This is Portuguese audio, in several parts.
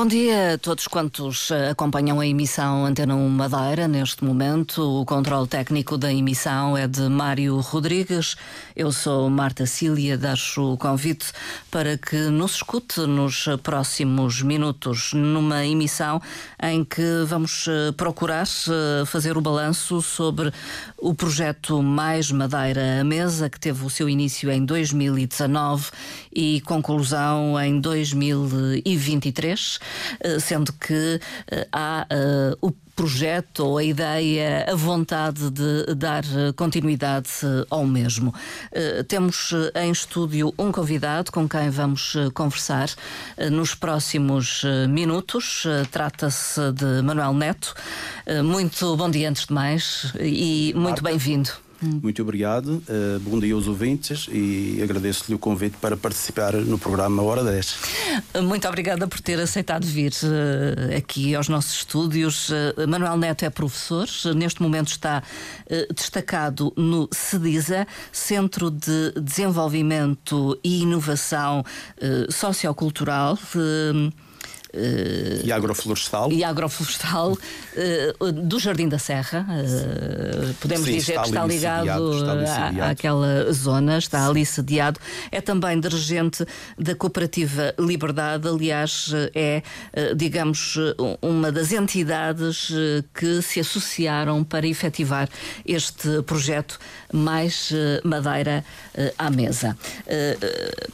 Bom dia a todos quantos eh, acompanham a emissão Antena 1 Madeira. Neste momento, o controle técnico da emissão é de Mário Rodrigues. Eu sou Marta Cília, deixo o convite para que nos escute nos próximos minutos numa emissão em que vamos eh, procurar eh, fazer o balanço sobre o projeto Mais Madeira à Mesa, que teve o seu início em 2019 e conclusão em 2023. Eh, sendo que eh, há eh, o projeto ou a ideia, a vontade de dar continuidade ao mesmo. Temos em estúdio um convidado com quem vamos conversar nos próximos minutos. Trata-se de Manuel Neto. Muito bom dia antes de mais e muito bem-vindo. Muito obrigado. Uh, bom dia aos ouvintes e agradeço-lhe o convite para participar no programa Hora 10. Muito obrigada por ter aceitado vir uh, aqui aos nossos estúdios. Uh, Manuel Neto é professor, neste momento está destacado no CEDISA, Centro de Desenvolvimento e Inovação Sociocultural. Uh, e agroflorestal. E agroflorestal uh, do Jardim da Serra. Uh, podemos Sim, dizer está que está ligado está àquela zona, está ali sediado. É também dirigente da Cooperativa Liberdade, aliás, é, digamos, uma das entidades que se associaram para efetivar este projeto Mais Madeira à Mesa.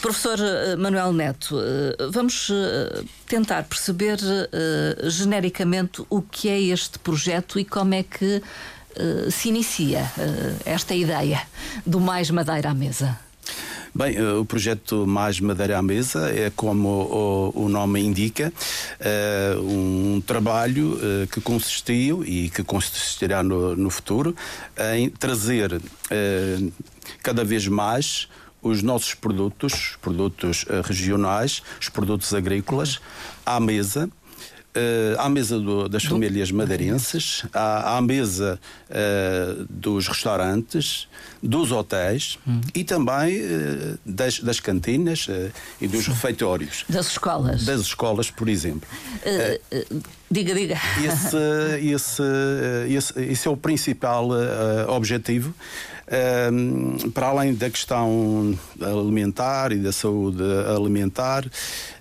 Professor Manuel Neto, vamos tentar perceber uh, genericamente o que é este projeto e como é que uh, se inicia uh, esta ideia do Mais Madeira à Mesa. Bem, o projeto Mais Madeira à Mesa é, como o, nome indica, um trabalho que consistiu e que consistirá no, futuro em trazer cada vez mais os nossos produtos, produtos regionais, os produtos agrícolas, à mesa. Uh, à mesa do, das famílias madeirenses, à, à mesa uh, dos restaurantes, dos hotéis hum. e também uh, das, das, cantinas e dos Sim. refeitórios. Das escolas. Das escolas, por exemplo. diga, diga. Esse, esse, esse, esse é o principal objetivo para além da questão alimentar e da saúde alimentar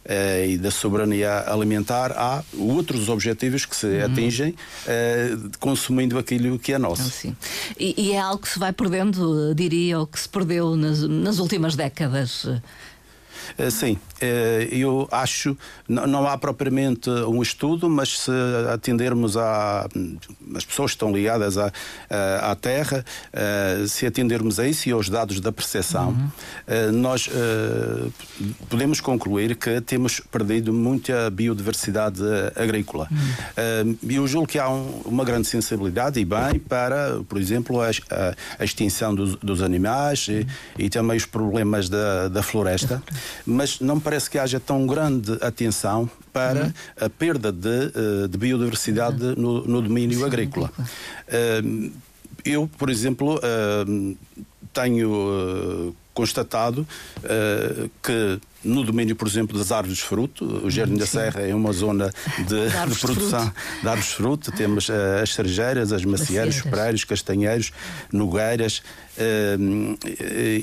uh, e da soberania alimentar, há outros objetivos que se uhum. atingem uh, consumindo aquilo que é nosso. Ah, sim. E, e, é algo que se vai perdendo, diria, ou que se perdeu nas, nas últimas décadas. Eh, sim, eh, eu acho, não há propriamente um estudo, mas se atendermos a. as pessoas que estão ligadas à, à Terra, eh, se atendermos a isso e aos dados da percepção, uhum. nós podemos concluir que temos perdido muita biodiversidade agrícola. Uhum. Eu julgo que há uma grande sensibilidade, e bem, para, por exemplo, a, extinção dos, dos animais uhum. e, e, também os problemas da, da floresta mas não parece que haja tão grande atenção para uhum. a perda de, eh, de biodiversidade uhum. no, no, domínio Sim, agrícola. Uh, eu, por exemplo, uh, tenho constatado que no domínio, por exemplo, das árvores de fruto, o Jardim da Serra é uma zona de, de, produção de, de árvores de fruto. Temos uh, as cerejeiras, as macieiras, os pereiros, castanheiros, nogueiras. Uh,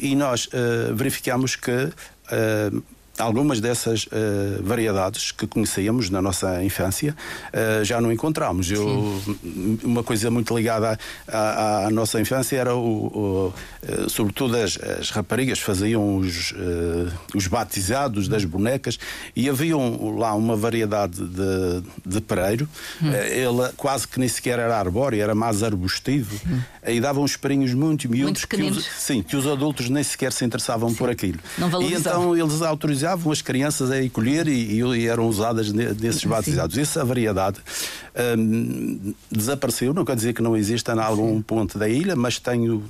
e nós uh, verificamos que uh, algumas dessas uh, variedades que conhecíamos na nossa infância uh, já não encontramos. Eu, uma coisa muito ligada à, à, à nossa infância era, o, o uh, sobretudo, as, as, raparigas faziam os, os batizados das bonecas e havia um, lá uma variedade de, de pereiro. Hum. ele quase que nem sequer era arbóreo, era mais arbustivo. Aí davam uns perinhos muito miúdos que os, sim, que os adultos nem sequer se interessavam sim. por aquilo. e então eles autorizavam autorizavam as crianças a colher e, e eram usadas nesses batizados. Essa variedade hum, desapareceu, não quer dizer que não exista em algum Sim. ponto da ilha, mas tenho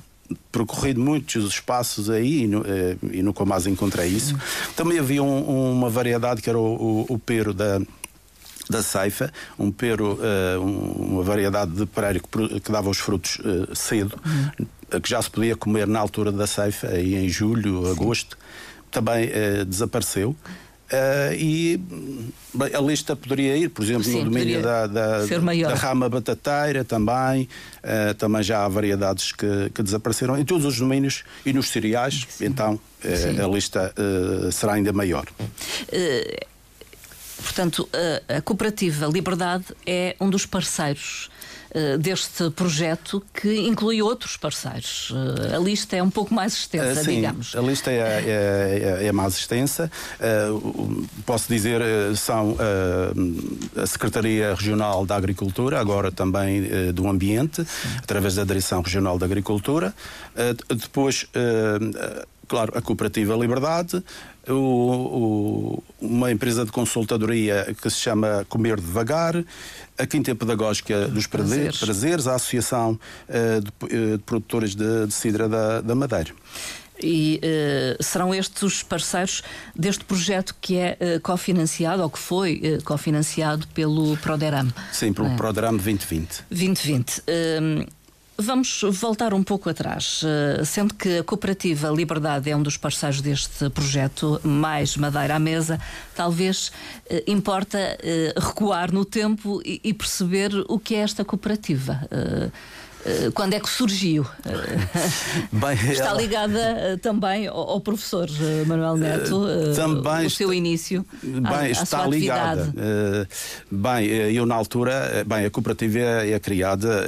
percorrido muitos espaços aí e, eh, e nunca mais encontrei isso. Também havia um, uma variedade que era o, o, o pero da da ceifa, um pero, uh, uma variedade de pereiro que, que, dava os frutos uh, cedo, uhum. que já se podia comer na altura da ceifa, aí em julho, agosto também uh, desapareceu. e bem, a lista poderia ir, por exemplo, Sim, no domínio da, da, da, rama batateira também, também já há variedades que, que, desapareceram em todos os domínios e nos cereais, Sim. então a lista será ainda maior. Portanto, a, cooperativa Liberdade é um dos parceiros uh, deste projeto que inclui outros parceiros. Uh, a lista é um pouco mais extensa, uh, sim, digamos. A lista é, é, é, é mais extensa. posso dizer, são a Secretaria Regional da Agricultura, agora também do Ambiente, através da Direção Regional da Agricultura. depois claro, a Cooperativa Liberdade, o, o, uma empresa de consultadoria que se chama Comer Devagar, a Quinta Pedagógica dos Prazeres, prazeres a Associação uh, de, uh, de, Produtores de, de Cidra da, da Madeira. E uh, serão estes os parceiros deste projeto que é uh, cofinanciado, ou que foi uh, cofinanciado pelo Proderam? Sim, pelo é. Proderam 2020. 2020. Vamos voltar um pouco atrás, eh, sendo que a Cooperativa Liberdade é um dos parceiros deste projeto, mais Madeira à Mesa, talvez eh, importa eh, recuar no tempo e perceber o que é esta cooperativa. Eh, quando é que surgiu? Bem, Está ela... ligada eh, também ao, professor eh, Manuel Neto, também o seu início. Bem, à, está à ligada. Bem, eu na altura, bem, a cooperativa é, é criada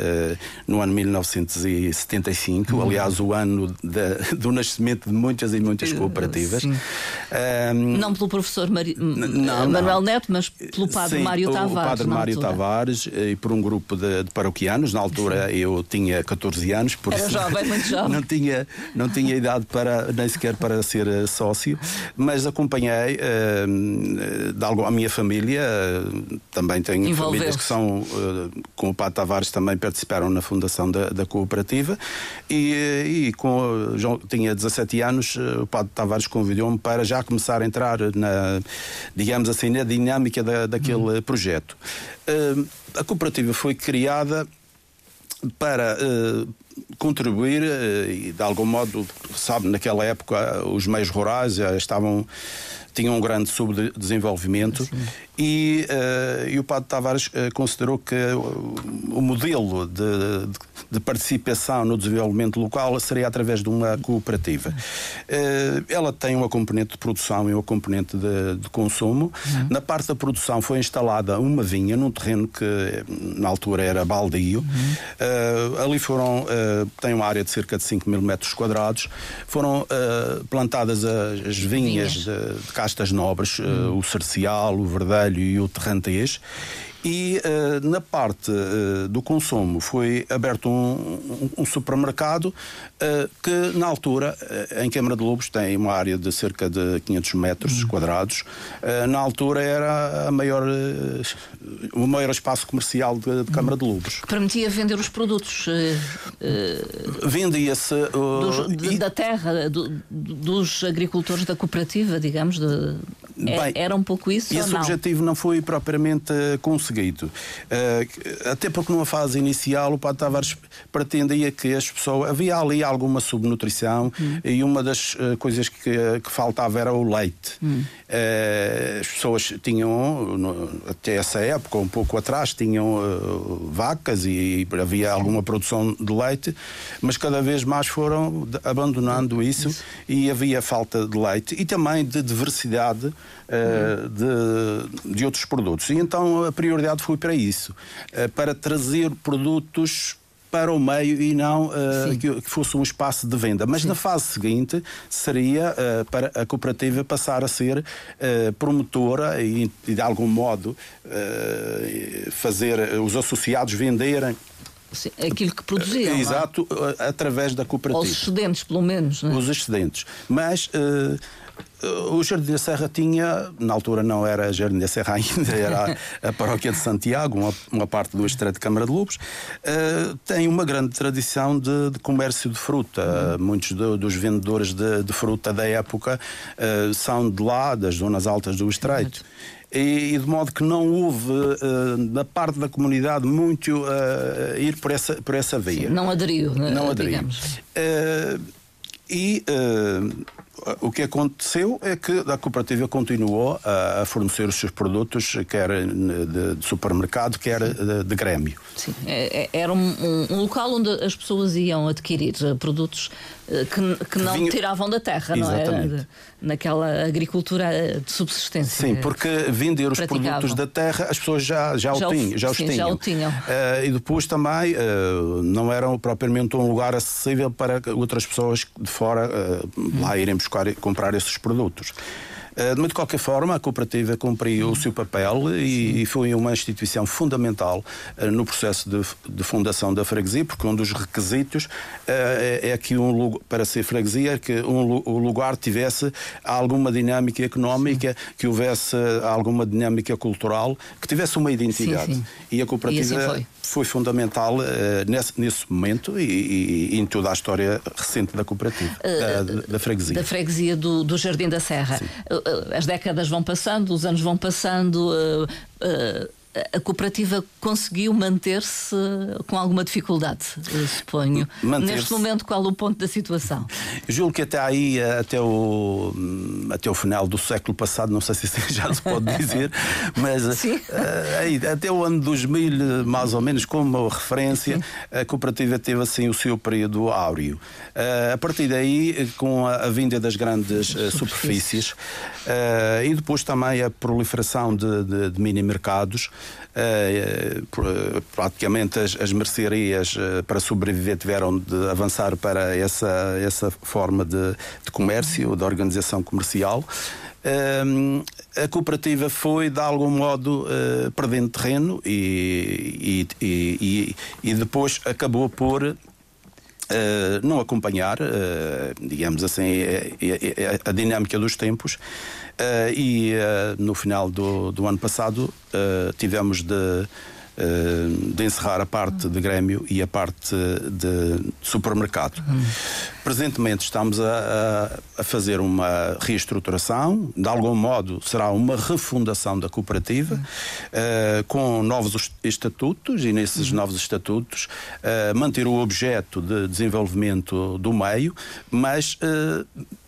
no ano 1975, uhum. aliás, o ano de, do nascimento de muitas e muitas cooperativas. Um, não pelo professor Mari... não, Manuel não. Neto, mas pelo padre Sim, Mário Tavares. O padre Mário altura. Tavares e por um grupo de, de paroquianos. Na altura Sim. eu tinha 14 anos, por Era isso jovem, muito jovem. não tinha não tinha idade para nem sequer para ser eh, sócio, mas acompanhei uh, de algo a minha família, uh, também tenho famílias que são uh, com o Padre Tavares também participaram na fundação da, da cooperativa e, e com tinha 17 anos, o Padre Tavares convidou-me para já começar a entrar na digamos assim na dinâmica da, daquele hum. projeto. a cooperativa foi criada para uh, contribuir uh, e de algum modo, sabe, naquela época os meios rurais estavam tinham um grande subdesenvolvimento e, uh, e o Padre Tavares uh, considerou que o, o modelo de, de, de, participação no desenvolvimento local seria através de uma cooperativa. Uh, ela tem uma componente de produção e uma componente de, de consumo. Uhum. Na parte da produção foi instalada uma vinha num terreno que na altura era baldio. Uhum. ali foram, tem uma área de cerca de 5 mil metros quadrados, foram plantadas as vinhas, vinhas. De, de castas nobres, uhum. o cercial, o verdeiro, e o terrantês e uh, na parte uh, do consumo foi aberto um, um, um supermercado uh, que, na altura, em Câmara de Lobos tem uma área de cerca de 500 metros uhum. quadrados. na altura era a maior, o maior espaço comercial de, de Câmara de Lobos. Que permitia vender os produtos. Vendia-se. da terra, do, dos agricultores da cooperativa, digamos. De, é, Bem, era um pouco isso? Esse objetivo não foi propriamente conseguido Uh, até porque numa fase inicial o Padre Tavares pretendia que as pessoas. Havia ali alguma subnutrição hum. e uma das uh, coisas que, que, faltava era o leite. Hum. Uh, as pessoas tinham, no, até essa época, um pouco atrás, tinham vacas e, e havia alguma produção de leite, mas cada vez mais foram abandonando isso, isso. e havia falta de leite e também de diversidade uh, de, de outros produtos. E então a prioridade foi para isso, uh, para trazer produtos para o meio e não uh, que, que, fosse um espaço de venda. Mas Sim. na fase seguinte seria uh, para a cooperativa passar a ser uh, promotora e, e, de algum modo fazer os associados venderem Sim, aquilo que produziam. É? Exato, é? através da cooperativa. Os excedentes, pelo menos. É? Os excedentes. Mas o Jardim da Serra tinha, na altura não era Jardim da Serra ainda, era a, a paróquia de Santiago, uma, uma parte do Estreito de Câmara de Lobos, uh, tem uma grande tradição de, de comércio de fruta. Uhum. Muitos do, dos vendedores de, de, fruta da época uh, são de lá, das zonas altas do Estreito. E, de modo que não houve uh, da parte da comunidade muito uh, ir por essa, por essa via. Sim, não aderiu, né, não aderiu. Uh, e o que aconteceu é que a cooperativa continuou a, a fornecer os seus produtos, quer de, de supermercado, quer de, de, grêmio. Sim, é, é, era um, um, local onde as pessoas iam adquirir eh, produtos que, que não tiravam da terra, Exatamente. não é? Naquela agricultura eh, de subsistência. Sim, porque vender os produtos da terra as pessoas já, já, já, o, tinham, já os sim, tinham. Já o tinham. Uh, e depois também uh, não eram propriamente um lugar acessível para outras pessoas de fora uh, lá irem buscar comprar esses produtos. Eh, mas, de qualquer forma, a cooperativa cumpriu o seu papel e, e foi uma instituição fundamental uh, no processo de, de, fundação da freguesia, porque um dos requisitos uh, é, é, que um, para ser freguesia que um, o lugar tivesse alguma dinâmica económica, sim. que houvesse alguma dinâmica cultural, que tivesse uma identidade. Sim, sim. E a cooperativa e assim foi fundamental uh, nesse, nesse momento e, e, e, em toda a história recente da cooperativa, uh, da, da, freguesia. Da freguesia do, do Jardim da Serra. Uh, as décadas vão passando, os anos vão passando a cooperativa conseguiu manter-se com alguma dificuldade, suponho. Neste momento, qual o ponto da situação? Julgo que até aí, até o, até o final do século passado, não sei se já se pode dizer, mas uh, aí, até o ano 2000, mais ou menos, como referência, Sim. a cooperativa teve assim o seu período áureo. A partir daí, com a, vinda das grandes superfícies e depois também a proliferação de, de, de mini-mercados, Uh, praticamente as, as mercearias uh, para sobreviver tiveram de avançar para essa, essa forma de, de comércio, de organização comercial. A cooperativa foi, de algum modo, perdendo terreno e, e, e, e, depois acabou por Uh, não acompanhar, uh, digamos assim, a, a, a, dinâmica dos tempos. Uh, e no final do, do ano passado tivemos de, de encerrar a parte de Grêmio e a parte de supermercado. Uhum. Presentemente estamos a, a, fazer uma reestruturação, de algum modo será uma refundação da cooperativa, uh, com novos estatutos, e nesses uhum. novos estatutos uh, manter o objeto de desenvolvimento do meio, mas uh,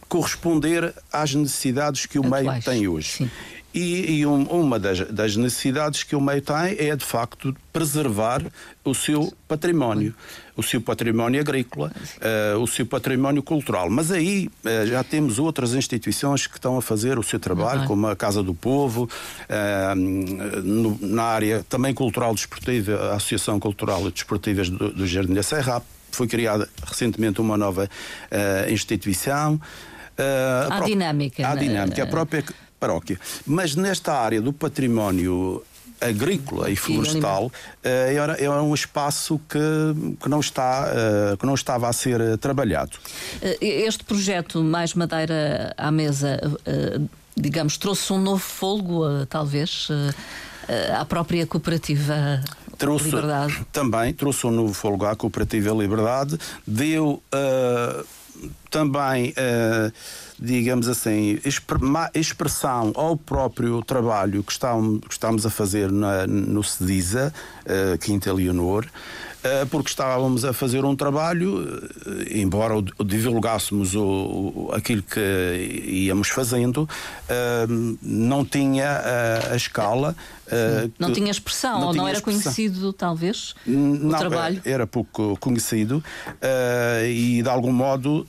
corresponder às necessidades que o Atuais. meio tem hoje. Sim. E, e um, uma das, das, necessidades que o meio tem é, de facto, preservar o seu património, o seu património agrícola, uh, o seu património cultural. Mas aí uh, já temos outras instituições que estão a fazer o seu trabalho, uhum. como a Casa do Povo, uh, no, na área também cultural desportiva, a Associação Cultural e Desportivas do, do Jardim da Serra. Foi criada recentemente uma nova instituição. Uh, a, a dinâmica. A né? dinâmica, a própria paróquia. Mas nesta área do património agrícola e florestal eh, era, era um espaço que, que, não está, eh, que não estava a ser trabalhado. Este projeto Mais Madeira à Mesa, digamos, trouxe um novo folgo, talvez, à própria cooperativa trouxe, Liberdade? Também trouxe um novo folgo à cooperativa Liberdade, deu uh, também, uh, digamos assim, expressão ao próprio trabalho que estamos, que estamos a fazer na, no CEDISA, uh, Quinta Leonor, uh, porque estávamos a fazer um trabalho, embora o, divulgássemos o, o, aquilo que íamos fazendo, não tinha a escala Uh, não tinha expressão, não ou não era expressão. conhecido, talvez, não, o trabalho? Era pouco conhecido e, de algum modo,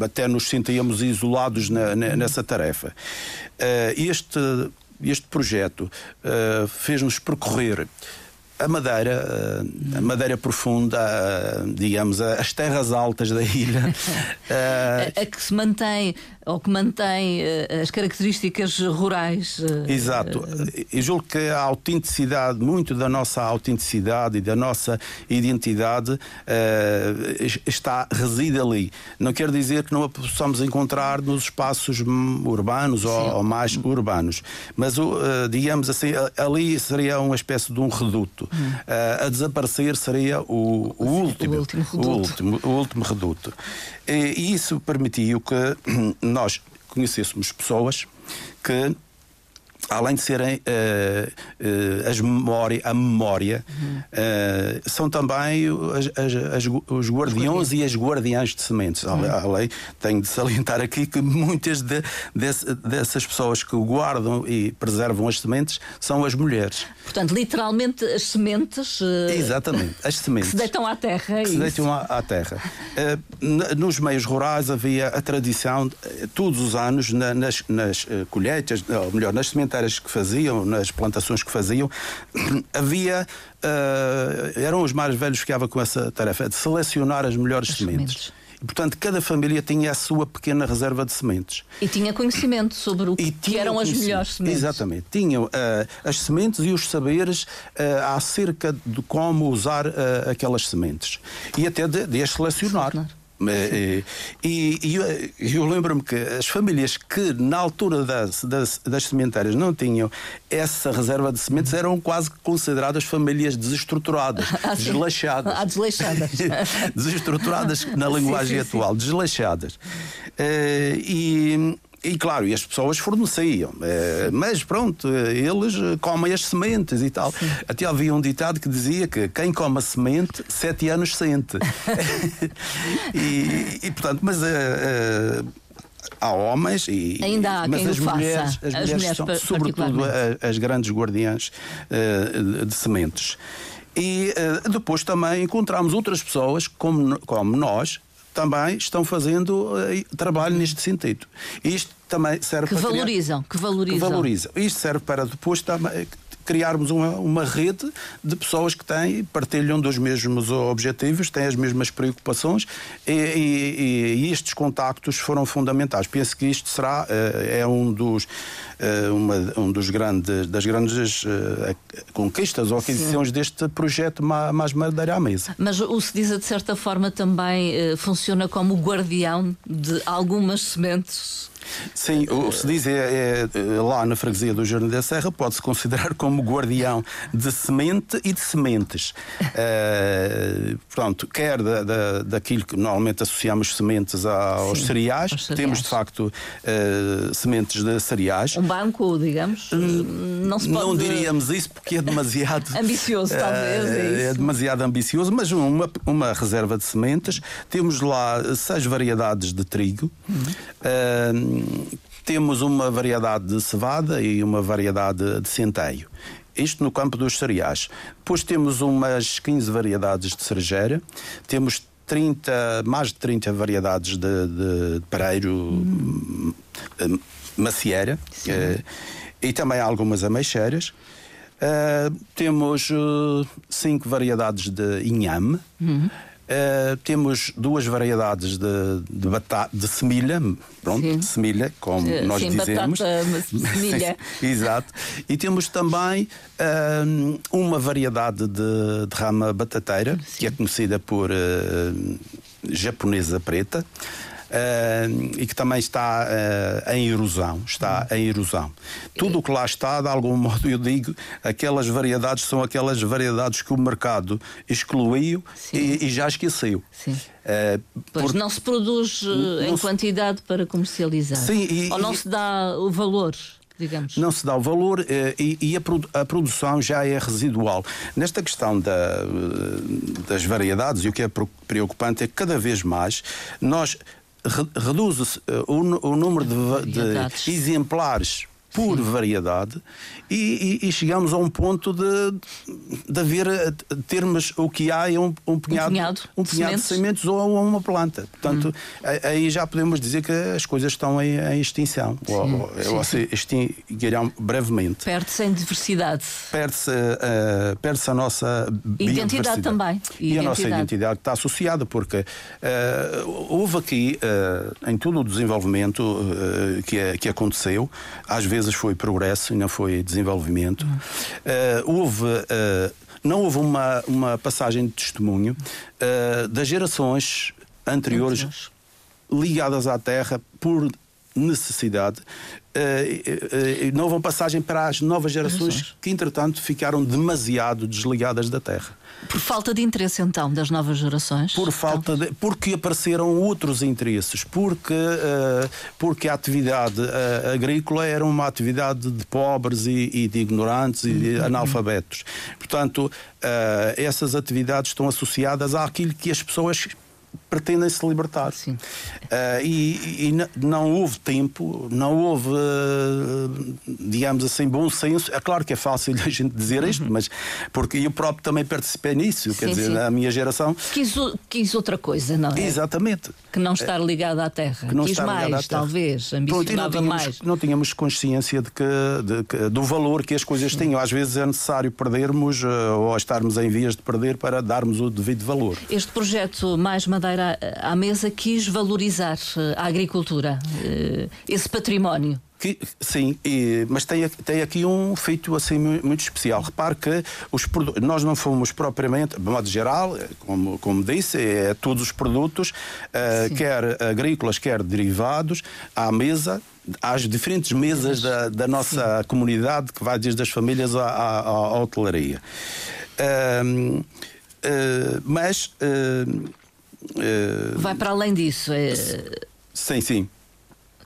até nos sentíamos isolados na, na, nessa tarefa. Uh, este, este projeto fez-nos percorrer a Madeira, a Madeira profunda, digamos, as terras altas da ilha. a, a que se mantém ou que mantém uh, as características rurais. Uh, Exato. Eu julgo que a autenticidade, muito da nossa autenticidade e da nossa identidade uh, está, reside ali. Não quer dizer que não a possamos encontrar nos espaços urbanos ou, ou, mais urbanos, mas, digamos assim, ali seria uma espécie de um reduto. Hum. a desaparecer seria o, o último, o último reduto. O último, o último reduto. E isso permitiu que nós conhecêssemos pessoas que além de serem uh, uh, as memória, a memória, uhum. uh, são também as, as, as, os guardiões e as guardiãs de sementes. Uhum. Além, tenho de salientar aqui que muitas de, de, dessas pessoas que guardam e preservam as sementes são as mulheres. Portanto, literalmente as sementes. Exatamente, as sementes. Que se deitam à terra. Que se deitam à, à terra. nos meios rurais havia a tradição, todos os anos, na, nas, nas colheitas, ou melhor, nas sementes que faziam, nas plantações que faziam, havia. Uh, eram os mais velhos que ficavam com essa tarefa de selecionar as melhores as sementes. sementes. E, portanto, cada família tinha a sua pequena reserva de sementes. E tinha conhecimento sobre o que, que eram as melhores sementes. Exatamente. Tinham uh, as sementes e os saberes uh, acerca de como usar uh, aquelas sementes. E até de, de as selecionar. selecionar. E, e, e eu lembro-me que as famílias que na altura das, das, das sementárias não tinham essa reserva de sementes eram quase consideradas famílias desestruturadas, ah, desleixadas. Ah, desleixadas. desestruturadas na linguagem sim, sim, atual, sim. desleixadas. Uh, e e claro, e as pessoas forneciam. Eh, mas pronto, eles comem as sementes e tal. Sim. Até havia um ditado que dizia que quem come a semente, sete anos sente. e, e, portanto, mas. Uh, há homens e ainda há mas quem as, o mulheres, faça. as, as mulheres, são sobretudo as, grandes guardiãs uh, de sementes. E uh, depois também encontramos outras pessoas como, como nós também estão fazendo uh, trabalho neste sentido. Isto também serve que para valorizam, criar... que valorizam, que valorizam. Isto serve para depois também criarmos uma, uma rede de pessoas que têm, partilham dos mesmos objetivos, têm as mesmas preocupações e, e, e estes contactos foram fundamentais. Penso que isto será eh, é um dos eh, uma, um dos grandes das grandes uh, conquistas ou aquisições Sim. deste projeto mais madeira à mesa. Mas o SEDISA de certa forma também funciona como guardião de algumas sementes Sim, o que se diz é, é, lá na freguesia do Jardim da Serra pode-se considerar como guardião de semente e de sementes. Uh, pronto, quer da, da, daquilo que normalmente associamos sementes aos, Sim, cereais, aos cereais, temos de facto uh, sementes de cereais. Um banco, digamos, hum, não se pode... Não diríamos isso porque é demasiado... ambicioso, talvez, é, é, é demasiado ambicioso, mas uma, uma reserva de sementes. Temos lá seis variedades de trigo. Uhum. Temos uma variedade de cevada e uma variedade de centeio. Isto no campo dos cereais. Depois temos umas 15 variedades de cerejeira, temos 30, mais de 30 variedades de, de pareiro hum. macieira uh, e também algumas ameixeiras. Uh, temos uh, cinco variedades de inhame. Uhum. Uh, temos duas variedades de, de, batata, de semilha, pronto, sim. semilha, como sim, nós sim, dizemos. Batata, semilha. Exato. E temos também uh, uma variedade de, de rama batateira, que é conhecida por uh, japonesa preta uh, e que também está uh, em erosão. Está em erosão. Tudo o que lá está, de algum modo, eu digo, aquelas variedades são aquelas variedades que o mercado excluiu e, e, já esqueceu. Sim. Uh, pois porque... não se produz em se... quantidade para comercializar. Sim, e, Ou não e... se dá o valor. Digamos. Não se dá o valor e, e a, produ a, produção já é residual. Nesta questão da, das variedades, e o que é preocupante é que cada vez mais nós reduz eh, o, o número de, de exemplares por Sim. variedade e, e, e, chegamos a um ponto de, de haver termos o que há é um, um punhado, um punhado, um punhado de, sementes. ou uma planta. Portanto, hum. aí já podemos dizer que as coisas estão em, em extinção sim, ou, sim, ou se extinguirão brevemente. Perde-se em diversidade. Perde-se uh, perde a nossa identidade também. E, e a nossa identidade está associada porque uh, houve aqui uh, em todo o desenvolvimento que, que aconteceu, às vezes foi progresso e não foi desenvolvimento. Uh, houve. Uh, não houve uma, uma passagem de testemunho uh, das gerações anteriores ligadas à terra por necessidade, uh, não houve passagem para as novas gerações que, entretanto, ficaram demasiado desligadas da terra. Por falta de interesse, então, das novas gerações? Por falta de, porque apareceram outros interesses, porque, uh, porque a atividade uh, agrícola era uma atividade de pobres e, e de ignorantes e de uhum. analfabetos. Portanto, uh, essas atividades estão associadas àquilo que as pessoas pretendem se libertar. Uh, e, e não houve tempo, não houve, uh, digamos assim, bom senso. É claro que é fácil a gente dizer isto, uhum. mas porque eu próprio também participei nisso, sim, quer dizer, sim. na minha geração. Quis, quis outra coisa, não é? Exatamente. Que não estar ligado à terra. Que não quis estar mais, talvez, ambicionava Pronto, não tínhamos, mais. Não tínhamos consciência de que, de que, do valor que as coisas tinham. Às vezes é necessário perdermos ou estarmos em vias de perder para darmos o devido valor. Este projeto Mais Madeira à, à mesa quis valorizar eh, a agricultura, eh, esse património. Que, sim, e, mas tem, tem aqui um feito assim muito especial. Repare que os, nós não fomos propriamente, de modo geral, eh, como, como disse, é todos os produtos, uh, quer agrícolas, quer derivados, à mesa às diferentes mesas da, da nossa Sim. comunidade, que vai desde as famílias à, à, à hotelaria. Uh, uh, mas Uh, Vai para além disso. É... Sim, sim.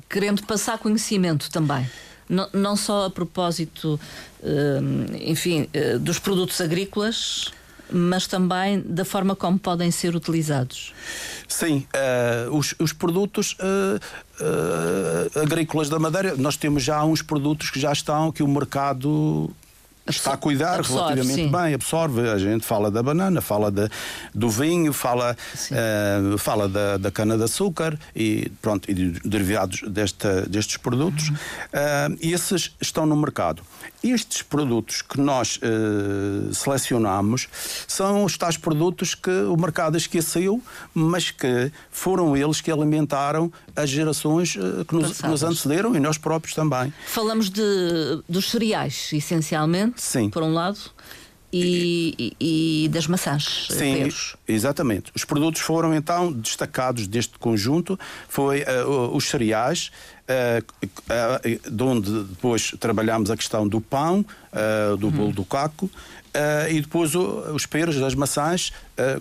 Querendo passar conhecimento também. Não, não só a propósito, uh, enfim, uh, dos produtos agrícolas, mas também da forma como podem ser utilizados. Sim, os, os, produtos agrícolas da Madeira, nós temos já uns produtos que já estão, que o mercado está a cuidar absorve, relativamente sim. bem, absorve. A gente fala da banana, fala de, do vinho, fala, uh, fala da, da cana-de-açúcar e, pronto, e de derivados desta, destes produtos. Uhum. Uh, esses estão no mercado. Estes produtos que nós uh, selecionamos são os tais produtos que o mercado esqueceu, mas que foram eles que alimentaram as gerações que nos, que nos antecederam e nós próprios também. Falamos de, dos cereais, essencialmente Sim. por um lado, e, e, e, das maçãs. Eh, Sim, peros. exatamente. Os produtos foram então destacados deste conjunto, foi uh, os cereais, uh, uh, de onde depois trabalhamos a questão do pão, do bolo do caco, e depois os peros, das maçãs,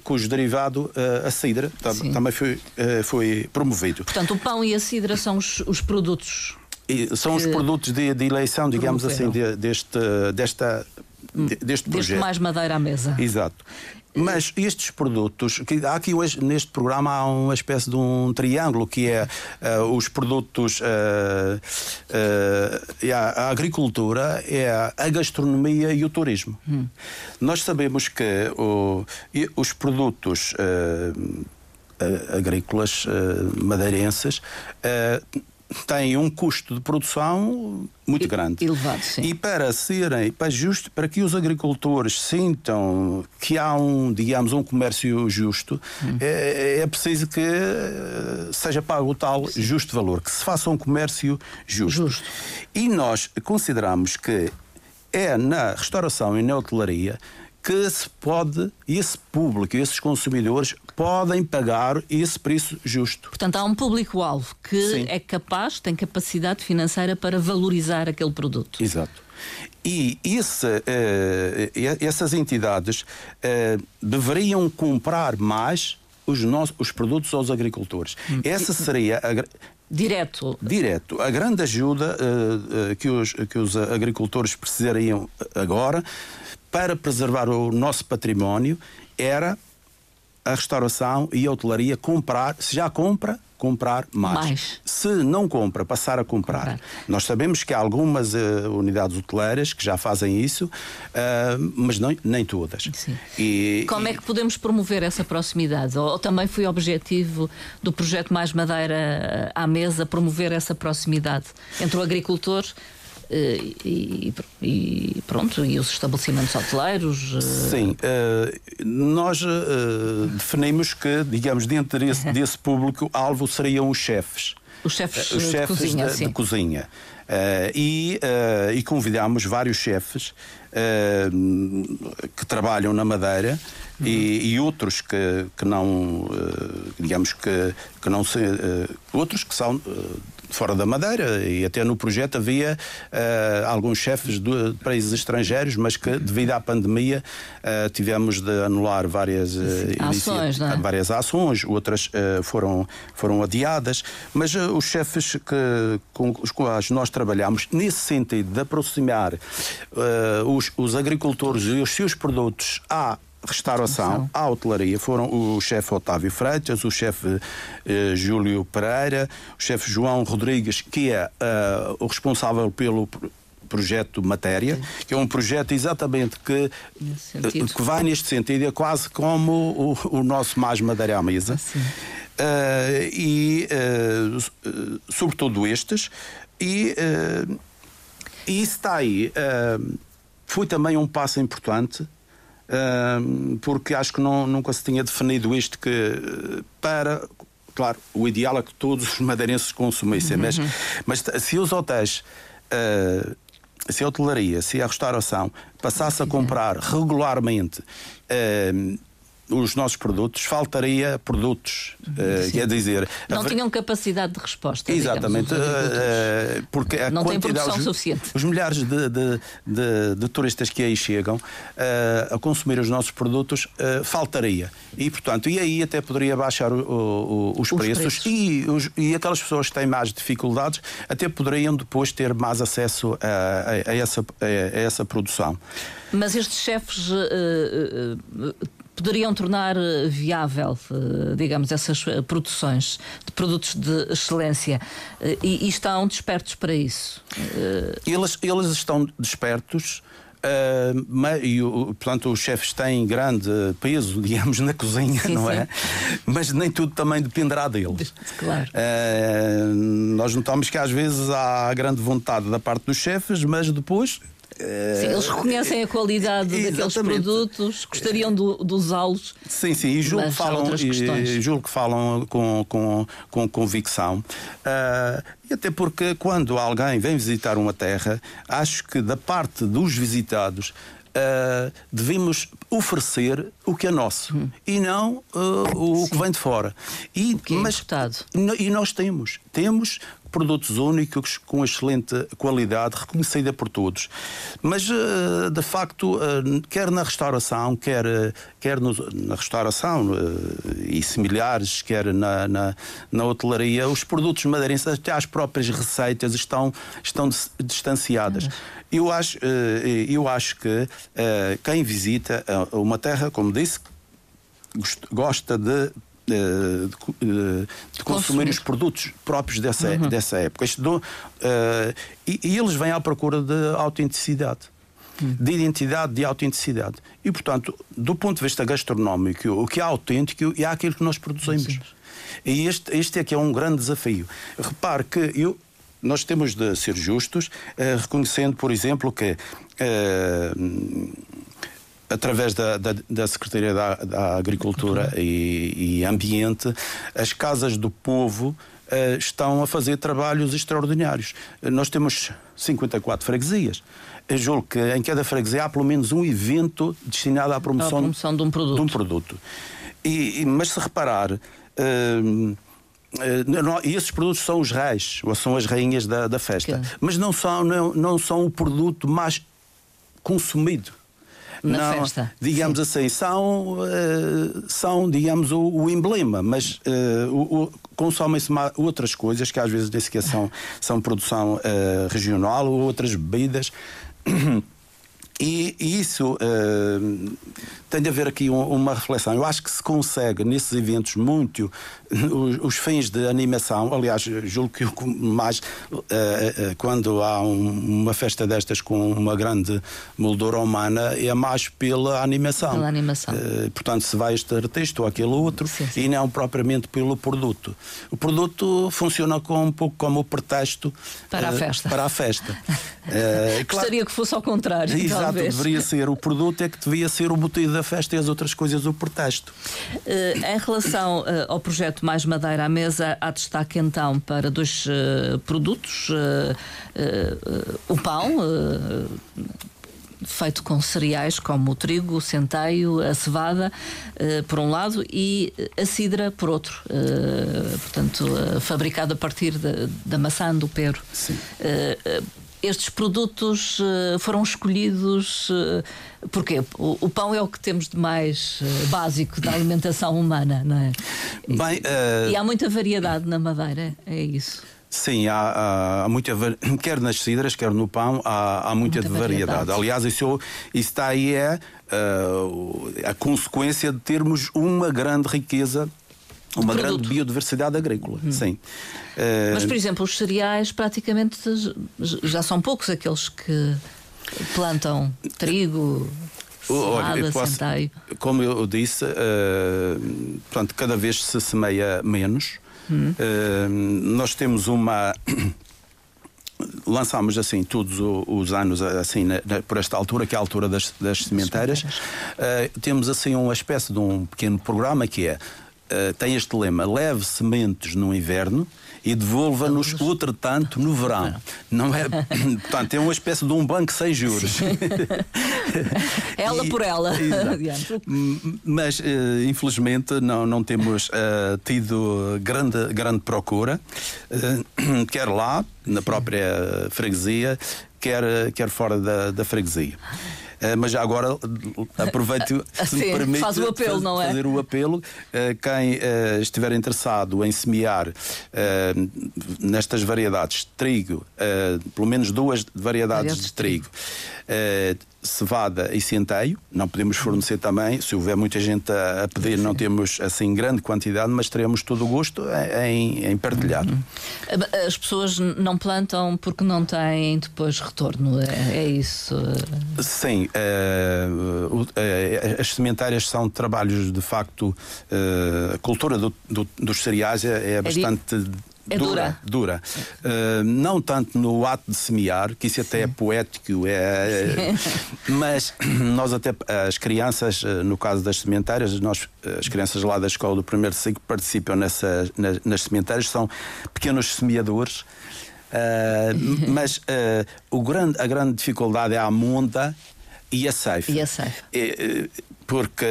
cujo derivado, a cidra, tam, também foi, foi promovido. Portanto, o pão e a cidra são os, os produtos e são os produtos de, de eleição, digamos assim, de, deste, desta, de, deste projeto. Deste mais madeira à mesa. Exato. Mas estes produtos, que há aqui hoje, neste programa há uma espécie de um triângulo que é uh, os produtos, uh, uh, a, a, agricultura, é a gastronomia e o turismo. Hum. Nós sabemos que o, os produtos agrícolas madeirenses têm um custo de produção muito grande. Elevado, sim. E para serem, para justo, para que os agricultores sintam que há um, digamos, um comércio justo, hum. é, é, preciso que eh, seja pago o tal sim. justo valor, que se faça um comércio justo. justo. E nós consideramos que é na restauração e na hotelaria que se pode, esse público, esses consumidores, podem pagar esse preço justo. Portanto, há um público-alvo que Sim. é capaz, tem capacidade financeira para valorizar aquele produto. Exato. E esse, uh, essas entidades uh, deveriam comprar mais os, nossos, os produtos aos agricultores. Hum. Essa seria a, Direto. Direto. A grande ajuda uh, uh, que, os, que os agricultores precisariam agora para preservar o nosso património era a restauração e a hotelaria comprar, se já compra, comprar mais. mais. Se não compra, passar a comprar. comprar. Nós sabemos que há algumas uh, unidades hoteleiras que já fazem isso, uh, mas não, nem todas. E, Como e... é que podemos promover essa proximidade? Ou, ou, também foi objetivo do projeto Mais Madeira eh, à mesa promover essa proximidade entre o agricultor e, e, pronto, e os estabelecimentos hoteleiros? Eh, Sim, uh, nós definimos que, digamos, dentro desse, desse público-alvo seriam os chefes. Os chefes, os chefes de cozinha. De, de cozinha. Uh, e, uh, e convidámos vários chefes uh, que trabalham na Madeira uhum. e, e, outros que, que não, digamos que, que não se. outros que são fora da Madeira e até no projeto havia uh, alguns chefes de países estrangeiros, mas que devido à pandemia uh, tivemos de anular várias, uh, ações, é? várias ações, outras foram, foram adiadas, mas os chefes que, com os quais nós trabalhamos nesse sentido de aproximar os, os agricultores e os seus produtos à restauração, à hotelaria foram o chefe Otávio Freitas, o chefe eh, Júlio Pereira, o chefe João Rodrigues, que é uh, o responsável pelo projeto Matéria, Sim. que é um projeto exatamente que, eh, que vai neste sentido, é quase como o, o nosso Mais Madeira à Mesa. Uh, e, uh, sobretudo estes, e, e isso está aí. foi também um passo importante porque acho que não, nunca se tinha definido isto que para claro, o ideal é que todos os madeirenses consumissem, uhum. mas, mas se os hotéis, uh, se a hotelaria, se a restauração passasse a comprar regularmente uh, os nossos produtos, faltaria produtos. Uh, quer dizer. Não tinham capacidade de resposta. Exatamente. uh, porque a não quantidade, tem os, suficiente. Os milhares de, de, de, de, turistas que aí chegam uh, a consumir os nossos produtos faltaria. E, portanto, e aí até poderia baixar o, o, os, os, preços, preços. E, os, e aquelas pessoas que têm mais dificuldades até poderiam depois ter mais acesso a, a, a essa, a, essa produção. Mas estes chefes poderiam tornar eh, viável, eh, digamos, essas eh, produções de produtos de excelência e, e estão despertos para isso? Eles, eles estão despertos. Uh, e, portanto, os chefes têm grande peso, digamos, na cozinha, sim, não é? Mas nem tudo também dependerá deles. Claro. Uh, nós notamos que às vezes há grande vontade da parte dos chefes, mas depois Sim, eles reconhecem a qualidade daqueles produtos, gostariam de, de usá-los. Sim, sim, e julgo, que falam, e, julgo que falam com, com, com convicção. Uh, e até porque quando alguém vem visitar uma terra, acho que da parte dos visitados Uh, devemos oferecer o que é nosso hum. e não uh, o Sim. que vem de fora. E, que é mas, e nós temos. Temos produtos únicos com excelente qualidade, reconhecida por todos. Mas, eh, de facto, eh, quer na restauração, quer, eh, quer no, na restauração e similares, quer na, na, na, hotelaria, os produtos madeirenses, até as próprias receitas, estão, estão distanciadas. Eu acho, eu acho que quem visita uma terra, como disse, gosta de de, de, de consumir os produtos próprios dessa, uhum. dessa época. uh, e, e, eles vêm à procura de autenticidade. Uhum. De identidade, de autenticidade. E, portanto, do ponto de vista gastronómico, o que é autêntico é aquilo que nós produzimos. Sim. E este, este é que é um grande desafio. Repare que eu, nós temos de ser justos, uh, reconhecendo, por exemplo, que uh, através da, da, da Secretaria da, da Agricultura e, e, Ambiente, as casas do povo uh, estão a fazer trabalhos extraordinários. Nós temos 54 freguesias. Eu julgo que em cada freguesia há pelo menos um evento destinado à promoção, promoção de um produto. De um produto. E, e, mas se reparar. Uh, e esses produtos são os reis, ou são as rainhas da, da festa. Mas não são, não, não são o produto mais consumido na não, festa. Digamos Sim. assim, são, uh, são digamos, o, o emblema, mas uh, consomem-se outras coisas que às vezes nem sequer são, são produção uh, regional ou outras bebidas. E, e isso uh, tem de haver aqui um, uma reflexão. Eu acho que se consegue nesses eventos muito os, os fins de animação. Aliás, julgo que mais uh, uh, quando há um, uma festa destas com uma grande moldura humana é mais pela animação. Pela animação. portanto, se vai este artista ou aquele outro sim, sim. e não propriamente pelo produto. O produto funciona com, um pouco como o pretexto para a festa. Para a festa. claro, Gostaria que fosse ao contrário. Exato, talvez. deveria ser o produto, é que devia ser o motivo da festa e as outras coisas o pretexto. Uh, em relação uh, ao projeto Mais Madeira à Mesa, há destaque então para dois uh, produtos: o pão feito com cereais como o trigo, o centeio, a cevada, uh, por um lado, e a cidra, por outro. Uh, portanto, uh, fabricado a partir da, da maçã do pero. Sim estes produtos uh, foram escolhidos uh, porque o, o, pão é o que temos de mais uh, básico da alimentação humana, não é? Bem, e há muita variedade na Madeira, é isso. Sim, há, há, muita quer nas cidras, quer no pão, há, há muita, muita variedade. variedade. Aliás, isso, isso está aí é a consequência de termos uma grande riqueza uma produto. grande biodiversidade agrícola, hum. sim. Mas, por exemplo, os cereais praticamente já são poucos aqueles que plantam trigo, Olha, posso, como eu disse, uh, portanto, cada vez se semeia menos. Hum. Uh, nós temos uma. lançámos assim todos os anos assim na, na, por esta altura que é a altura das, das sementeiras uh, temos assim uma espécie de um pequeno programa que é uh, tem este lema: leve sementes no inverno e devolva-nos outretanto no verão. Não é, portanto, é uma espécie de um banco sem juros. ela e, por ela. Mas uh, infelizmente não, não temos uh, tido grande, grande procura, uh, quer lá, na própria freguesia, quer, quer fora da, da freguesia. Eh, mas já agora aproveito, se Sim, me permite, faz o apelo, faz, não é? fazer o apelo. Eh, quem eh, estiver interessado em semear nestas variedades de trigo, pelo menos duas variedades de trigo, cevada e centeio. Não podemos fornecer também, se houver muita gente a, pedir, não temos assim grande quantidade, mas teremos todo o gosto em, em partilhar. Uhum. As pessoas não plantam porque não têm depois retorno, é, é isso? Sim, uh, uh, as sementárias são trabalhos de facto, uh, a cultura do, do, dos cereais é, é bastante. É dura. Dura. Uh, não tanto no ato de semear, que isso até é Sim. é poético, é, mas nós até, as crianças, eh, no caso das sementárias, nós, as crianças lá da escola do primeiro ciclo participam nessa, nas, nas sementárias, são pequenos semeadores. Uh, mas uh, o grande, a grande dificuldade é a monta e a ceifa. E a ceifa. É, porque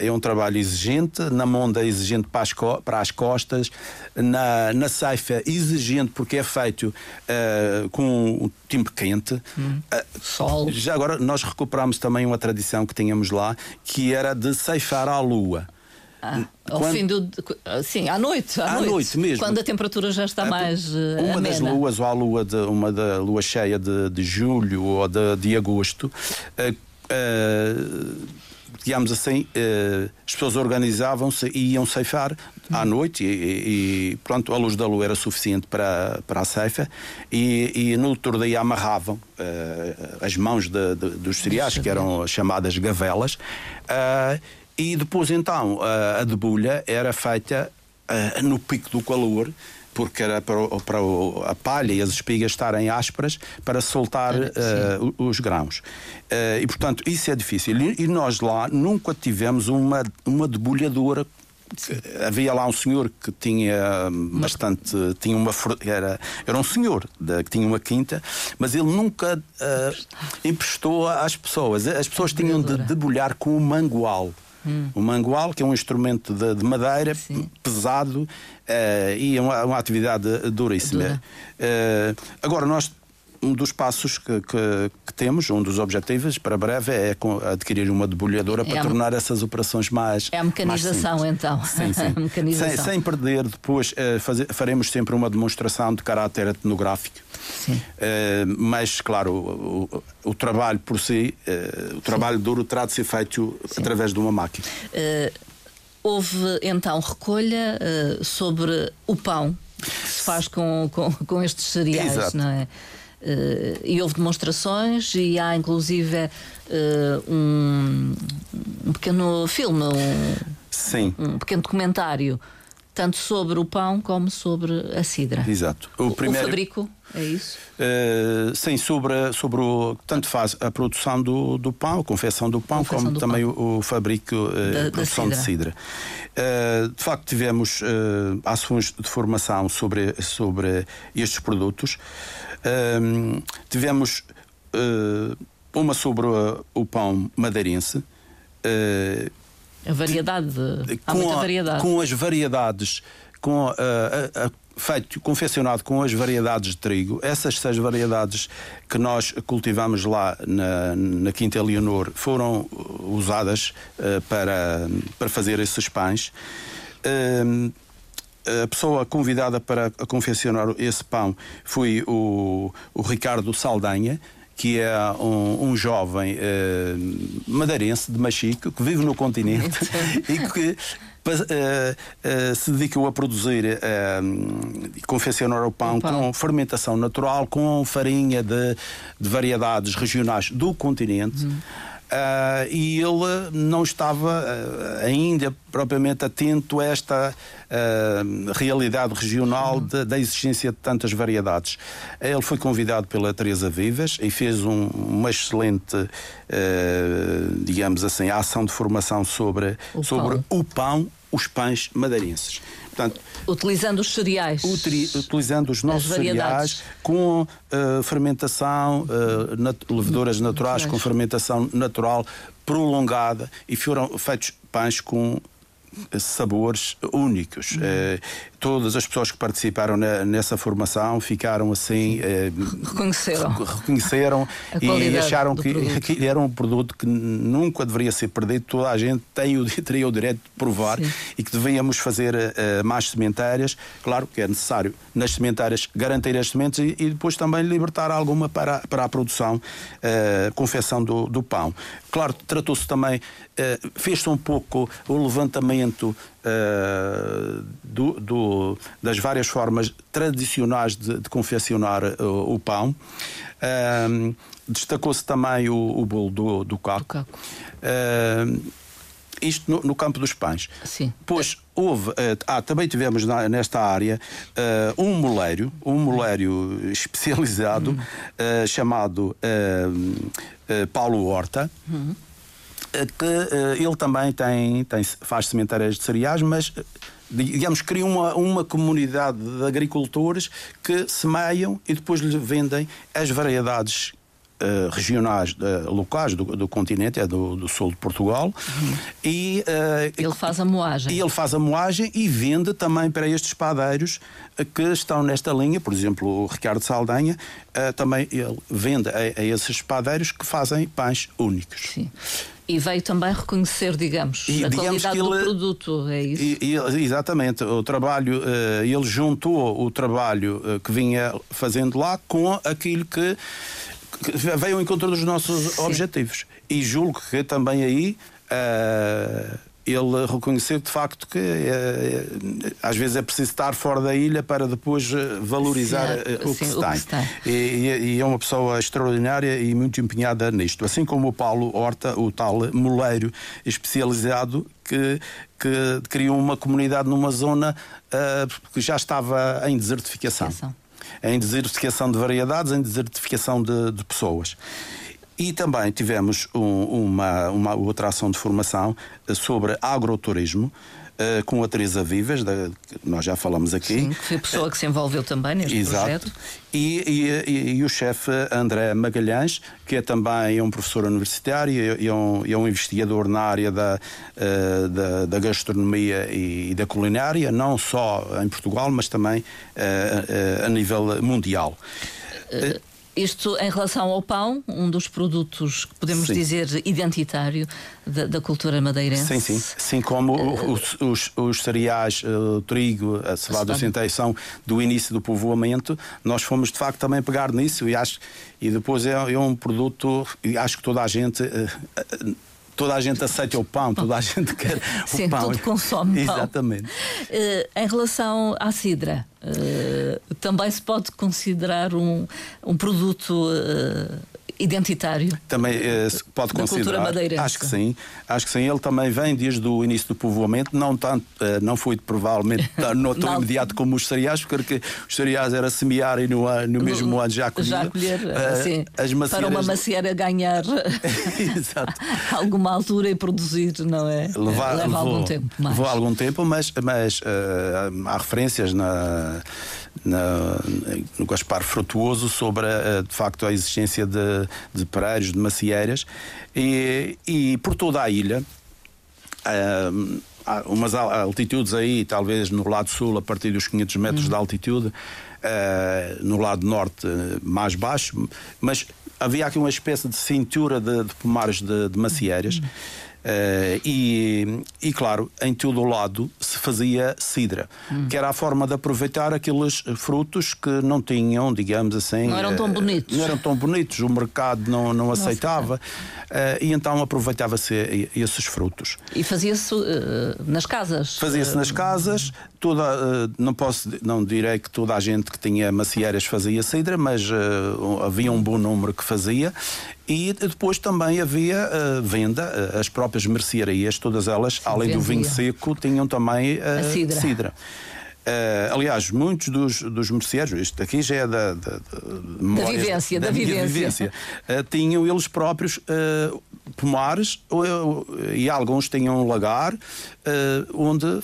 é um trabalho exigente, na monda é exigente para as, para as costas, na, na ceifa exigente porque é feito uh, com o tempo quente. Hum. Uh, Sol. Já agora nós recuperamos também uma tradição que tínhamos lá, que era de ceifar à lua. Ah, ao quando, fim do. Sim, à noite. À, à noite, noite, mesmo. Quando a temperatura já está a, mais. Uh, uma amena. das luas, ou a lua de, uma da lua cheia de, de julho ou de, de agosto, uh, uh, digamos assim, uh, as pessoas organizavam-se e iam ceifar à noite e, e, pronto, a luz da lua era suficiente para, para a ceifa e, e no outro dia amarravam as mãos de, de, dos cereais, que eram chamadas gavelas, uh, e depois então a debulha era feita no pico do calor porque era para, para, a palha e as espigas estarem ásperas para soltar uh, os grãos. Uh, e, portanto, isso é difícil. E, nós lá nunca tivemos uma, uma debulhadora. Havia lá um senhor que tinha bastante tinha uma era era um senhor de, que tinha uma quinta mas ele nunca uh, emprestou. às pessoas. As pessoas tinham de debulhar com o mangual Hum. O mangual, que é um instrumento de, de madeira Sim. pesado uh, e é uma, uma atividade duríssima. Uh, agora, nós um dos passos que, que, que, temos, um dos objetivos para breve é adquirir uma debulhadora é para tornar essas operações mais. É a mecanização, então. Sim, sim. mecanização. Sem, sem, perder, depois uh, fazer, faremos sempre uma demonstração de caráter etnográfico. Sim. Uh, mas, claro, o, o, o, trabalho por si, uh, o trabalho sim. duro terá de ser feito sim. através de uma máquina. houve então recolha sobre o pão que se faz com, com, com estes cereais, Exato. não é? Uh, e houve demonstrações e há inclusive uh, um, um, pequeno filme, um, um pequeno documentário, tanto sobre o pão como sobre a cidra. Exato. O, primeiro... o fabrico, é isso? Uh, sim, sobre, sobre o. Tanto faz a produção do, do pão, a confecção do pão, confecção como do também pão. O, o, fabrico, uh, a produção de cidra. Uh, de facto, tivemos ações de formação sobre, sobre estes produtos tivemos uh, uma sobre o pão madeirense. a variedade, de, com, a, variedade. com as variedades, com a, a, a feito, confeccionado com as variedades de trigo. Essas seis variedades que nós cultivamos lá na, na Quinta Leonor foram usadas uh, para, para fazer esses pães. A pessoa convidada para confeccionar esse pão foi o, o Ricardo Saldanha, que é um, um jovem uh, madeirense de Machico que vive no continente e que uh, uh, se dedicam a produzir e uh, confeccionar o pão, o pão, com fermentação natural, com farinha de, de variedades regionais do continente. Uhum. Uh, e ele não estava uh, ainda propriamente atento a esta uh, realidade regional de, da existência de tantas variedades. Ele foi convidado pela Teresa Vivas e fez um, uma excelente, digamos assim, ação de formação sobre o sobre pão. o pão, os pães madeirenses. Portanto, utilizando os cereais. Utilizando os nossos cereais com uh, fermentação, uh, nat leveduras naturais com fermentação natural prolongada e foram feitos pães com sabores únicos. Uhum. Eh, todas as pessoas que participaram nessa formação ficaram assim. Eh, reconheceram. Reconheceram e acharam que aquilo era um produto que nunca deveria ser perdido. Toda a gente tem o, teria o direito de provar Sim. e que devíamos fazer eh, mais sementárias. Claro que é necessário nas sementárias garantir as sementes e, e depois também libertar alguma para, para a produção, confecção do, do pão. Claro, tratou-se também, fez-se um pouco o levantamento uh, do, do, das várias formas tradicionais de, de confeccionar uh, o pão. Uh, Destacou-se também o, o bolo do, do caco. Do caco. isto no, no, campo dos pães. Sim. Pois houve. ah, também tivemos na, nesta área um moleiro, um moleiro especializado uhum. chamado Paulo Horta. Uhum que uh, ele também tem, tem, faz sementárias de cereais, mas eh, digamos, cria uma, uma comunidade de agricultores que semeiam e depois lhe vendem as variedades Uh, regionais uh, locais do, do, continente, é do, do, sul de Portugal. Uhum. E, uh, ele faz a moagem. E ele faz a moagem e vende também para estes padeiros que estão nesta linha. Por exemplo, o Ricardo Saldanha também ele vende a, a esses padeiros que fazem pães únicos. Sim. E veio também reconhecer, digamos, e, a digamos qualidade ele, do produto, é isso? E, e, exatamente, o trabalho, uh, ele juntou o trabalho uh, que vinha fazendo lá com aquilo que, que veio ao encontro dos nossos Sim. objetivos. E julgo que também aí. Uh, ele reconheceu de facto que é, às vezes é preciso estar fora da ilha para depois valorizar sim, o, que sim, o, que se tem. E, e, é uma pessoa extraordinária e muito empenhada nisto. Assim como o Paulo Horta, o tal moleiro especializado que, que criou uma comunidade numa zona uh, que já estava em desertificação. Em desertificação de variedades, em desertificação de, de pessoas. E também tivemos um, uma, uma outra ação de formação eh, sobre agroturismo. Uh, com a Teresa Vivas, da, nós já falamos aqui. Sim, que foi a pessoa que se envolveu também neste Exato. projeto. E, e, e, o chefe André Magalhães, que é também um professor universitário e é um, é um investigador na área da, uh, da, da, gastronomia e, da culinária, não só em Portugal, mas também uh, a nível mundial. Isto em relação ao pão, um dos produtos que podemos sim. dizer identitário da, da, cultura madeirense. Sim, sim. Sim, como uh, os, os, os, cereais, eh, o trigo, a cevada o centeio são do início do povoamento, nós fomos de facto também pegar nisso e acho e depois é, é um produto, e acho que toda a gente. Uh, toda a gente aceita o pão, toda a gente quer Sim, o pão. Sim, consome pão. Exatamente. Uh, em relação à cidra, uh, também se pode considerar um, um produto uh, identitário. Também uh, pode da considerar. Cultura acho que sim. Acho que sim. Ele também vem desde o início do povoamento, não tanto, uh, não foi provavelmente no tão imediato como os cereais, porque os cereais era semear e no, no mesmo ano já colher. Já colher, uh, sim. As macieiras... Para uma macieira ganhar alguma altura e produzir, não é? Levar, Leva levou, algum tempo. Mais. Levou algum tempo, mas, mas há referências na na, no Gaspar Frutuoso sobre a, de facto a existência de, de, pareiros, de macieiras, e, e por toda a ilha. Uh, há umas altitudes aí, talvez no lado sul, a partir dos 500 metros uhum. de altitude, uh, no lado norte, mais baixo, mas havia aqui uma espécie de cintura de, de pomares de, de macieiras. Uhum. Uh, e, e, claro, em todo o lado se fazia cidra, hum. que era a forma de aproveitar aqueles frutos que não tinham, digamos assim. Não eram tão eh, bonitos. Não eram tão bonitos, o mercado não, não aceitava. Uh, e então aproveitava-se esses frutos. E fazia-se uh, nas casas? Fazia-se nas casas, toda, não posso, não direi que toda a gente que tinha macieiras fazia cidra, mas havia um bom número que fazia e depois também havia uh, venda, uh, as próprias mercearias, todas elas, Sim, além vendia. do vinho seco, tinham também uh, a cidra. cidra. Uh, aliás, muitos dos, dos merceários, isto aqui já é da, da, da, da vivência, da, da vivência. vivência uh, tinham eles próprios uh, pomares e alguns tinham um lagar onde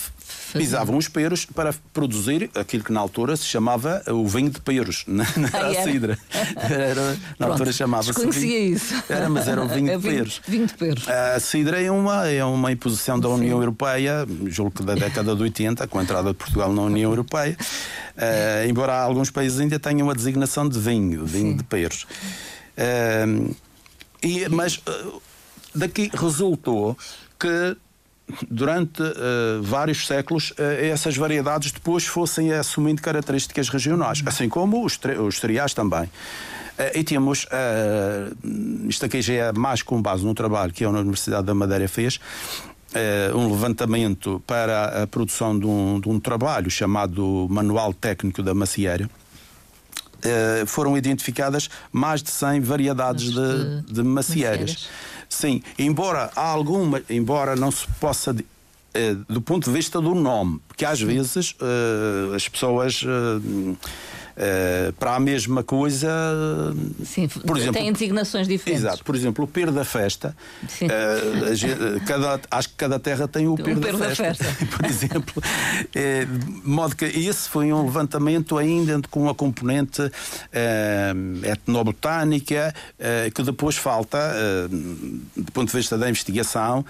pisavam os peros para produzir aquilo que na altura se chamava o vinho de peros, na, na ah, cidra. Era, na altura chamava-se. Conhecia isso. Era, mas era o vinho é de peros. Vinho de peros. A cidra é uma, é uma imposição da União Sim. Europeia, julgo que da década de 80, com a entrada de Portugal na União Europeia. Uh, embora alguns países ainda tenham a designação de vinho, vinho Sim. de peros. Uh, e, mas uh, daqui resultou que durante uh, vários séculos, uh, essas variedades depois fossem assumindo características regionais, assim como os, os cereais também. Uh, e temos, isto aqui já é mais com base num trabalho que a Universidade da Madeira fez, um levantamento para a produção de um, de um trabalho chamado Manual Técnico da Macieira. foram identificadas mais de 100 variedades de, de macieiras. Sim, embora há alguma, embora não se possa eh, do ponto de vista do nome, porque às vezes uh, as pessoas uh, uh, para a mesma coisa. Sim, por exemplo, têm designações diferentes. Exato. Por exemplo, o Per da Festa. Uh, cada, acho que cada terra tem o Per, da, da, Festa. por exemplo. É, modo que esse foi um levantamento ainda com uma componente uh, etnobotânica que depois falta, do ponto de vista da investigação,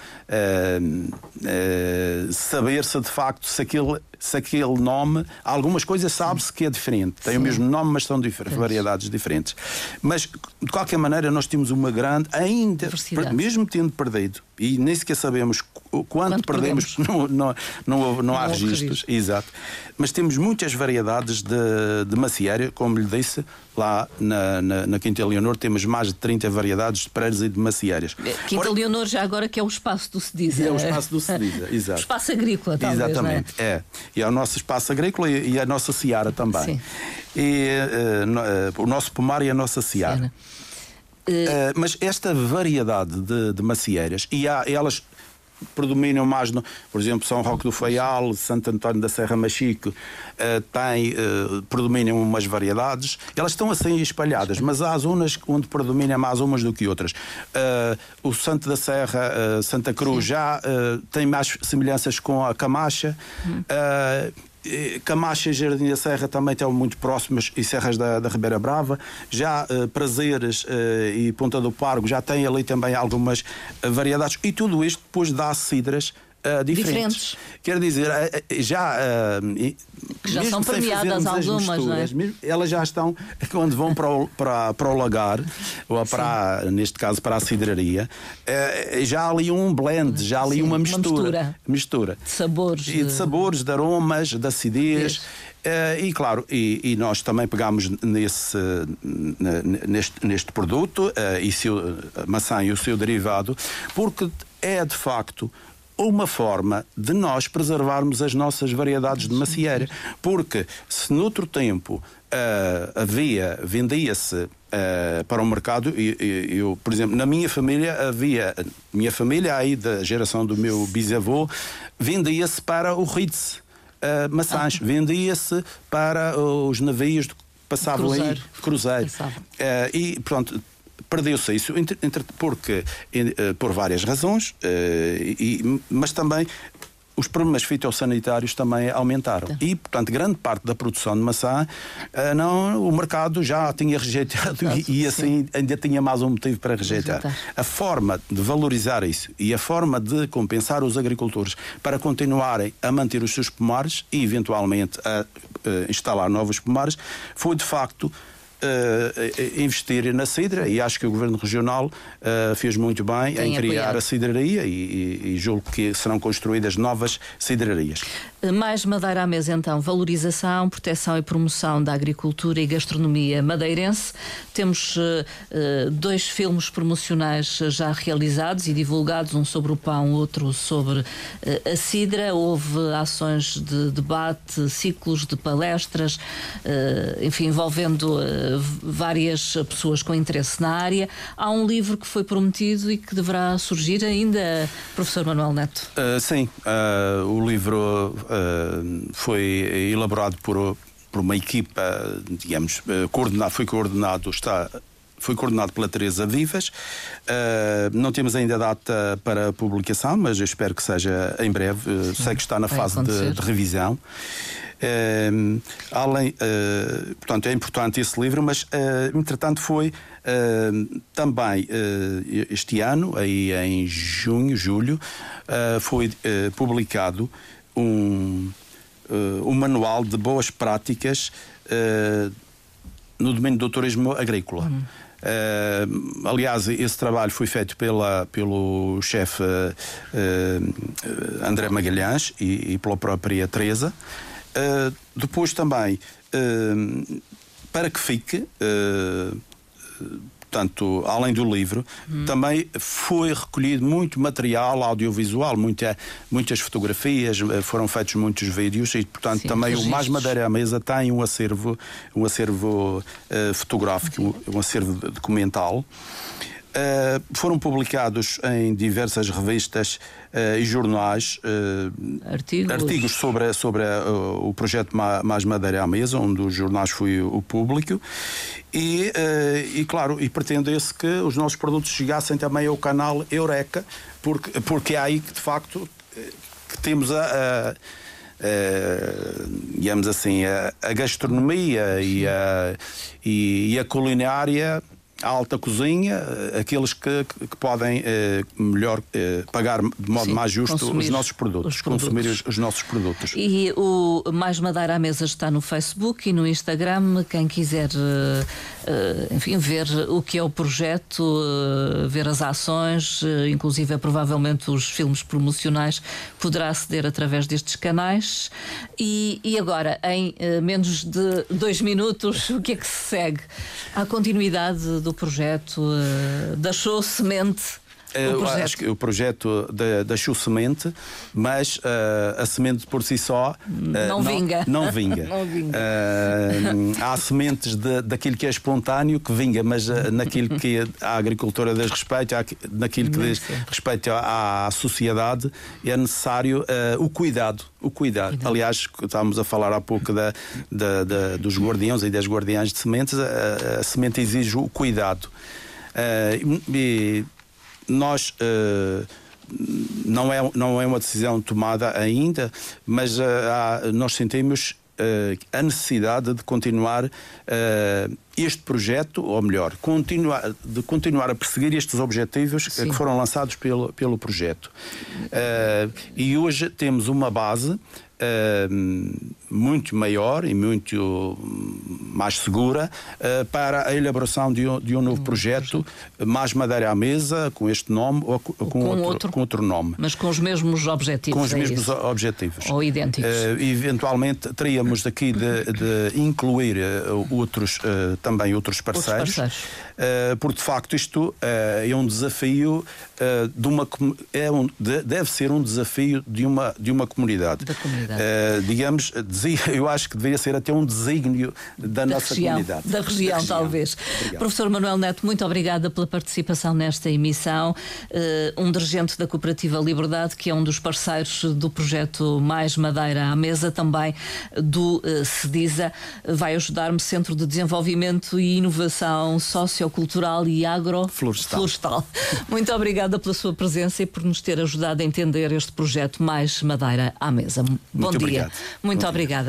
saber-se de facto se aquele se aquele nome, algumas coisas sabe-se que é diferente, tem Sim. o mesmo nome, mas são diferentes, variedades diferentes. Mas, de qualquer maneira, nós temos uma grande, ainda, mesmo tendo perdido, e nem sequer sabemos quanto, quanto perdemos, não, não, não, não, há registros. Exato. Mas temos muitas variedades de, de macieira, como lhe disse, lá na, na, na, Quinta Leonor temos mais de 30 variedades de pereiros e de macieiras. É, Quinta Ora, Leonor já agora que é o espaço do Sediza. É o espaço do Sediza, exato. O espaço agrícola, talvez, Exatamente, é? é? E é o nosso espaço agrícola e, e a nossa seara também. Sim. E uh, uh, o nosso pomar e a nossa seara. Uh, mas esta variedade de, de macieiras, e há, elas predominam mais, no, por exemplo, São Roque do Faial, Santo António da Serra Machique, uh, tem, uh, predominam umas variedades, elas estão assim espalhadas, mas há zonas onde predominam mais umas do que outras. Uh, o Santo da Serra, Santa Cruz, Sim. já tem mais semelhanças com a Camacha. Hum. Camacha e Jardim da Serra também estão muito próximas e Serras da, da Ribeira Brava. Já uh, Prazeres uh, e Ponta do Pargo já têm ali também algumas uh, variedades. E tudo isto depois dá cidras uh, diferentes. diferentes. Quer dizer, uh, já. Uh, já são premiadas algumas, não é? Mesmo, elas já estão, quando vão para o, para, para o lagar, ou para, neste caso para a cidraria, já há ali um blend, já há ali Sim, uma mistura. Uma mistura. mistura. De sabores. E de sabores, de aromas, de acidez. Uh, e claro, e, e, nós também pegamos nesse, neste, neste produto, uh, e seu, maçã e o seu derivado, porque é de facto uma forma de nós preservarmos as nossas variedades de macieira. Porque se noutro tempo uh, havia, vendia-se uh, para o mercado, e, eu, por exemplo, na minha família havia, minha família aí da geração do meu bisavô, vendia-se para o Ritz. Uh, maçãs, ah. vendia-se para os navios que passavam cruzeiro. aí, cruzeiro. Uh, e pronto, perdeu-se isso, porque, eh, por várias razões, eh, mas também os problemas fitossanitários também aumentaram. Tá. E, portanto, grande parte da produção de maçã, uh, não, o mercado já tinha rejeitado e, e, assim ainda tinha mais um motivo para rejeitar. A forma de valorizar isso e a forma de compensar os agricultores para continuarem a manter os seus pomares e, eventualmente, a uh, instalar novos pomares foi, de facto, uh, investir na cidra e acho que o Governo Regional uh, fez muito bem Tem em criar apoiado. a cidraria e, e, e julgo que serão construídas novas cidrarias. Mais madeira à mesa, então. Valorização, proteção e promoção da agricultura e gastronomia madeirense. Temos uh, dois filmes promocionais já realizados e divulgados, um sobre o pão, outro sobre uh, a cidra. Houve ações de debate, ciclos de palestras, uh, enfim, envolvendo várias pessoas com interesse na área. Há um livro que foi prometido e que deverá surgir ainda, professor Manuel Neto. sim, o livro foi elaborado por, por uma equipa, digamos, uh, coordenado, foi coordenado, está foi coordenado pela Teresa Vivas. Uh, não temos ainda data para publicação, mas eu espero que seja em breve. Uh, sei que está na fase de, de, revisão. Uh, além, portanto, é importante esse livro, mas entretanto foi também este ano, aí em junho, julho, foi publicado um, uh, um manual de boas práticas uh, no domínio do turismo agrícola. Uh, aliás, esse trabalho foi feito pela, pelo chefe André Magalhães e, e, pela própria Teresa. Depois também, para que fique portanto, além do livro, hum. também foi recolhido muito material audiovisual, muita, muitas fotografias, eh, foram feitos muitos vídeos e, portanto, Sim, também o Mais Madeira à Mesa tem um acervo, um acervo uh, fotográfico, um acervo documental. Uh, foram publicados em diversas revistas uh, e jornais uh, artigos. artigos. sobre, sobre o projeto Mais Madeira à Mesa, um dos jornais foi o Público. E, e claro, e pretende-se que os nossos produtos chegassem também ao canal Eureka, porque, porque é aí que de facto que temos a, a Uh, digamos assim, a, a gastronomia e a, e, e a culinária a alta cozinha, aqueles que, que podem eh, melhor eh, pagar de modo Sim, mais justo os nossos produtos, os produtos. consumir os, os, nossos produtos. E o Mais Madeira à Mesa está no Facebook e no Instagram. Quem quiser, eh, enfim, ver o que é o projeto, eh, ver as ações, eh, inclusive provavelmente os filmes promocionais, poderá aceder através destes canais. E, e agora, em menos de dois minutos, o que é que se segue? Há continuidade do projeto uh, da Show Semente? Eu acho que o projeto Chu Semente, mas uh, a semente por si só uh, não, vinga. Não vinga. não vinga. Uh, há sementes de, daquilo que é espontâneo que vinga, mas naquilo que a agricultura diz respeito, naquilo que diz respeito à, à sociedade, é necessário o cuidado. O cuidado. cuidado. Aliás, estávamos a falar há pouco da, da, da, dos guardiões e das guardiãs de sementes, a, a semente exige o cuidado. E nós. Uh, não é, não é uma decisão tomada ainda, mas uh, há, nós sentimos uh, a necessidade de continuar uh, este projeto, ou melhor, continuar, de continuar a perseguir estes objetivos Sim. que foram lançados pelo, pelo projeto. e hoje temos uma base uh, muito maior e muito mais segura uh, para a elaboração de um, de um novo projeto, mais madeira à mesa, com este nome ou com, com outro, outro, com outro nome. Mas com os mesmos objetivos. Com os é mesmos isso? objetivos. Ou idênticos. Uh, eventualmente teríamos aqui de, de incluir outros, também outros parceiros, outros parceiros. Porque de facto isto é um desafio de uma é um, deve ser um desafio de uma de uma comunidade. Da comunidade. Digamos, eu acho que deveria ser até um desígnio da, da nossa região, comunidade. Da região, da região talvez. Obrigado. Professor Manuel Neto, muito obrigada pela participação nesta emissão. Um dirigente da Cooperativa Liberdade, que é um dos parceiros do projeto Mais Madeira à Mesa, também do uh, CEDISA, vai ajudar-me Centro de Desenvolvimento e Inovação Sociocultural e Agroflorestal. Muito obrigada pela sua presença e por nos ter ajudado a entender este projeto Mais Madeira à Mesa. Bom Muito dia. Obrigado. Muito Bom obrigada. Dia.